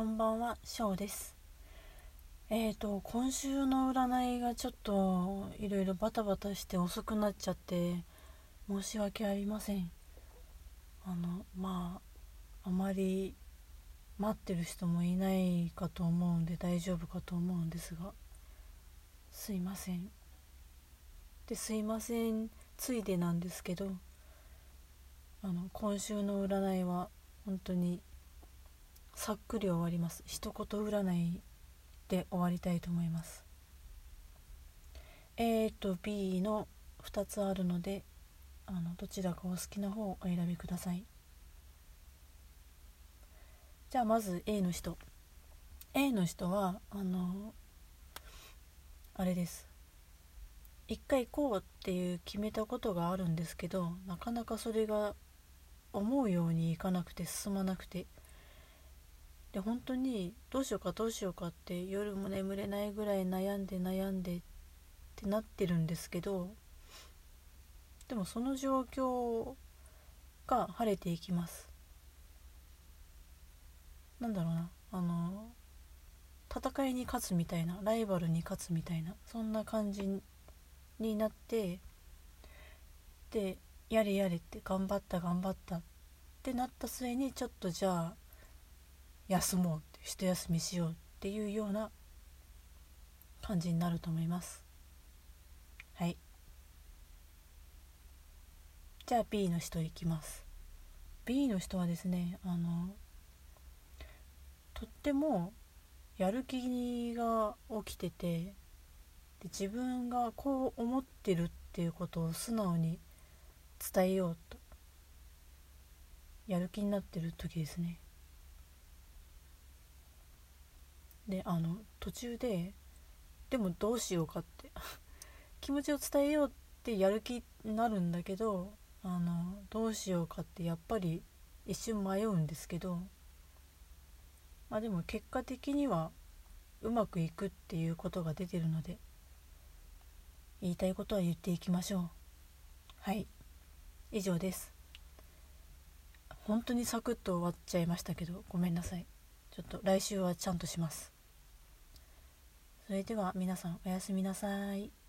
こんばんは、しょうです。えーと、今週の占いがちょっといろいろバタバタして遅くなっちゃって申し訳ありません。あの、まあ、あまり待ってる人もいないかと思うんで大丈夫かと思うんですが、すいません。で、すいませんついでなんですけど、あの、今週の占いは本当にさっくり終わります。一言占いで終わりたいと思います。A と B の2つあるのであのどちらかお好きな方をお選びください。じゃあまず A の人。A の人はあのあれです。一回こうっていう決めたことがあるんですけどなかなかそれが思うようにいかなくて進まなくて。で本当にどうしようかどうしようかって夜も眠れないぐらい悩んで悩んでってなってるんですけどでもその状況が晴れていきます。なんだろうなあの戦いに勝つみたいなライバルに勝つみたいなそんな感じになってでやれやれって頑張った頑張ったってなった末にちょっとじゃあ休もうって一休みしようっていうような感じになると思います。はい。じゃあ B の人いきます。B の人はですねあのとってもやる気が起きててで自分がこう思ってるっていうことを素直に伝えようとやる気になってる時ですね。であの途中ででもどうしようかって 気持ちを伝えようってやる気になるんだけどあのどうしようかってやっぱり一瞬迷うんですけどまあでも結果的にはうまくいくっていうことが出てるので言いたいことは言っていきましょう。はい。以上です。本当にサクッと終わっちゃいましたけどごめんなさい。ちょっと来週はちゃんとします。それでは皆さんおやすみなさい。